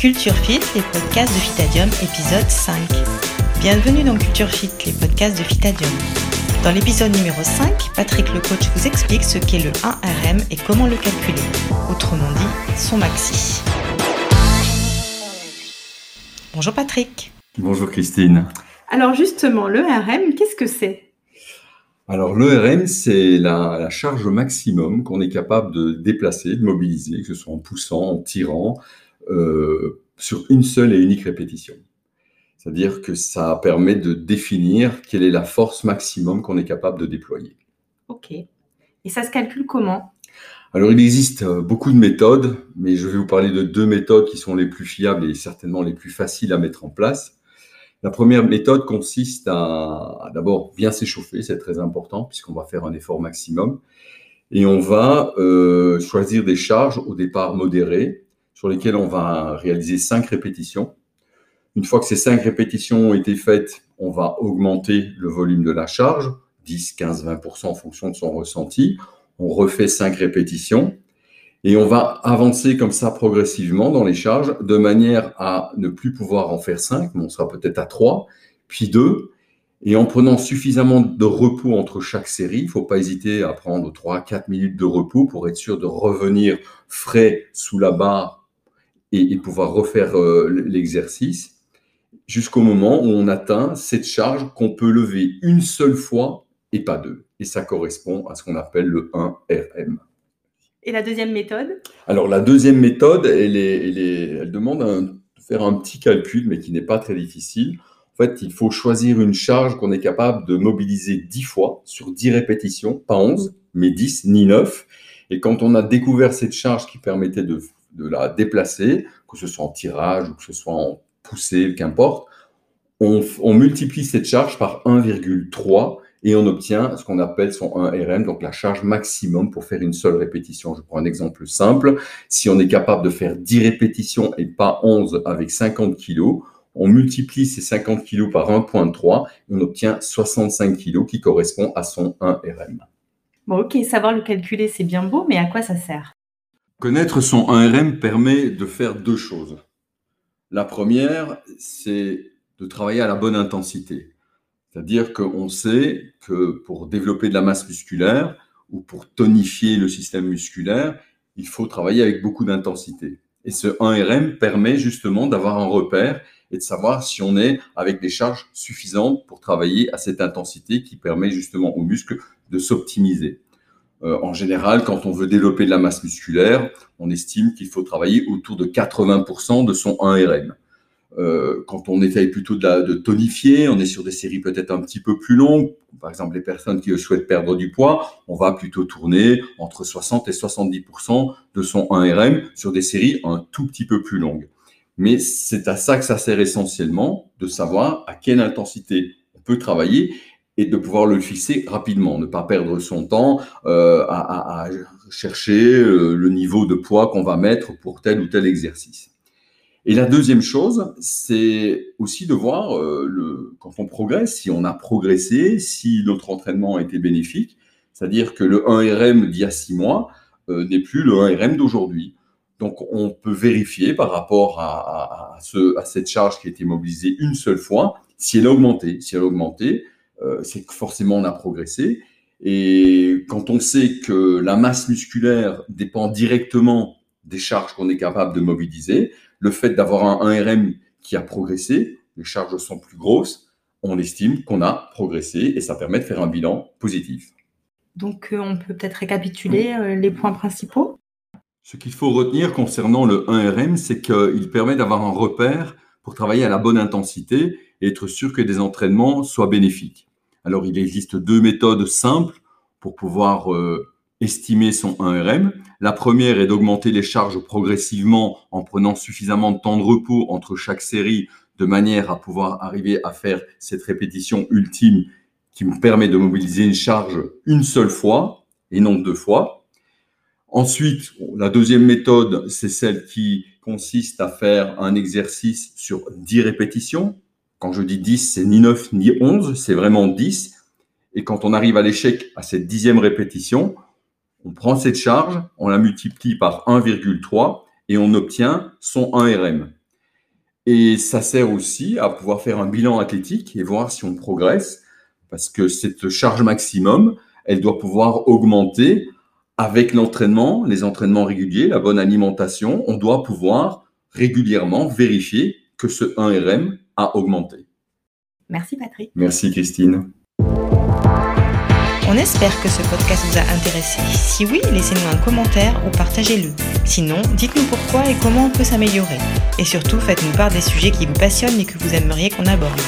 Culture Fit, les podcasts de Fitadium, épisode 5. Bienvenue dans Culture Fit, les podcasts de Fitadium. Dans l'épisode numéro 5, Patrick le coach vous explique ce qu'est le 1RM et comment le calculer. Autrement dit, son maxi. Bonjour Patrick. Bonjour Christine. Alors justement, le RM, qu'est-ce que c'est? Alors l'ERM, c'est la, charge maximum qu'on est capable de déplacer, de mobiliser, que ce soit en poussant, en tirant, euh, sur une seule et unique répétition. C'est-à-dire que ça permet de définir quelle est la force maximum qu'on est capable de déployer. Ok. Et ça se calcule comment? Alors il existe euh, beaucoup de méthodes, mais je vais vous parler de deux méthodes qui sont les plus fiables et certainement les plus faciles à mettre en place. La première méthode consiste à, d'abord bien s'échauffer, c'est très important puisqu'on va faire un effort maximum. Et on va euh, choisir des charges au départ modérées sur lesquelles on va réaliser cinq répétitions. Une fois que ces cinq répétitions ont été faites, on va augmenter le volume de la charge, 10, 15, 20% en fonction de son ressenti. On refait cinq répétitions. Et on va avancer comme ça progressivement dans les charges de manière à ne plus pouvoir en faire 5, mais on sera peut-être à 3, puis 2. Et en prenant suffisamment de repos entre chaque série, il ne faut pas hésiter à prendre 3-4 minutes de repos pour être sûr de revenir frais sous la barre et, pouvoir refaire euh, l'exercice jusqu'au moment où on atteint cette charge qu'on peut lever une seule fois et pas deux. Et ça correspond à ce qu'on appelle le 1RM. Et la deuxième méthode? Alors la deuxième méthode, elle, elle, demande de faire un petit calcul, mais qui n'est pas très difficile. En fait, il faut choisir une charge qu'on est capable de mobiliser 10 fois sur 10 répétitions, pas 11, mais 10, ni 9. Et quand on a découvert cette charge qui permettait de, la déplacer, que ce soit en tirage ou que ce soit en poussée, qu'importe, on, on multiplie cette charge par 1,3 et on obtient ce qu'on appelle son 1RM, donc la charge maximum pour faire une seule répétition. Je prends un exemple simple. Si on est capable de faire 10 répétitions et pas 11 avec 50 kg, on multiplie ces 50 kg par 1.3 et on obtient 65 kg qui correspond à son 1RM. Bon, ok, savoir le calculer, c'est bien beau, mais à quoi ça sert? Connaître son 1RM permet de faire deux choses. La première, c'est de travailler à la bonne intensité. C'est-à-dire qu'on sait que pour développer de la masse musculaire ou pour tonifier le système musculaire, il faut travailler avec beaucoup d'intensité. Et ce 1RM permet justement d'avoir un repère et de savoir si on est avec des charges suffisantes pour travailler à cette intensité qui permet justement aux muscles de s'optimiser. Euh, en général, quand on veut développer de la masse musculaire, on estime qu'il faut travailler autour de 80% de son 1RM. Euh, quand on essaye plutôt de, tonifier, on est sur des séries peut-être un petit peu plus longues. Par exemple, les personnes qui souhaitent perdre du poids, on va plutôt tourner entre 60 et 70% de son 1RM sur des séries un tout petit peu plus longues. Mais c'est à ça que ça sert essentiellement, de savoir à quelle intensité on peut travailler et de pouvoir le fixer rapidement, ne pas perdre son temps euh, à, chercher euh, le niveau de poids qu'on va mettre pour tel ou tel exercice. Et la deuxième chose, c'est aussi de voir euh, quand on progresse, si on a progressé, si notre entraînement a été bénéfique. C'est-à-dire que le 1RM d'il y a six mois n'est plus le 1RM d'aujourd'hui. Donc on peut vérifier par rapport à, à, ce, à, cette charge qui a été mobilisée une seule fois, si elle a augmenté. Si elle a augmenté, c'est que forcément on a progressé. Et quand on sait que la masse musculaire dépend directement des charges qu'on est capable de mobiliser, le fait d'avoir un 1RM qui a progressé, les charges sont plus grosses, on estime qu'on a progressé et ça permet de faire un bilan positif. Donc euh, on peut peut-être récapituler euh, les points principaux? Ce qu'il faut retenir concernant le 1RM, c'est qu'il permet d'avoir un repère pour travailler à la bonne intensité et être sûr que des entraînements soient bénéfiques. Alors il existe deux méthodes simples pour pouvoir euh, estimer son 1RM. La première est d'augmenter les charges progressivement en prenant suffisamment de temps de repos entre chaque série de manière à pouvoir arriver à faire cette répétition ultime qui me permet de mobiliser une charge une seule fois et non deux fois. Ensuite, la deuxième méthode, c'est celle qui consiste à faire un exercice sur 10 répétitions. Quand je dis 10, c'est ni 9 ni 11, c'est vraiment 10. Et quand on arrive à l'échec à cette dixième répétition, on prend cette charge, on la multiplie par 1,3 et on obtient son 1RM. Et ça sert aussi à pouvoir faire un bilan athlétique et voir si on progresse, parce que cette charge maximum, elle doit pouvoir augmenter avec l'entraînement, les entraînements réguliers, la bonne alimentation. On doit pouvoir régulièrement vérifier que ce 1RM a augmenté. Merci Patrick. Merci Christine. On espère que ce podcast vous a intéressé. Si oui, laissez-nous un commentaire ou partagez-le. Sinon, dites-nous pourquoi et comment on peut s'améliorer. Et surtout, faites-nous part des sujets qui vous passionnent et que vous aimeriez qu'on aborde.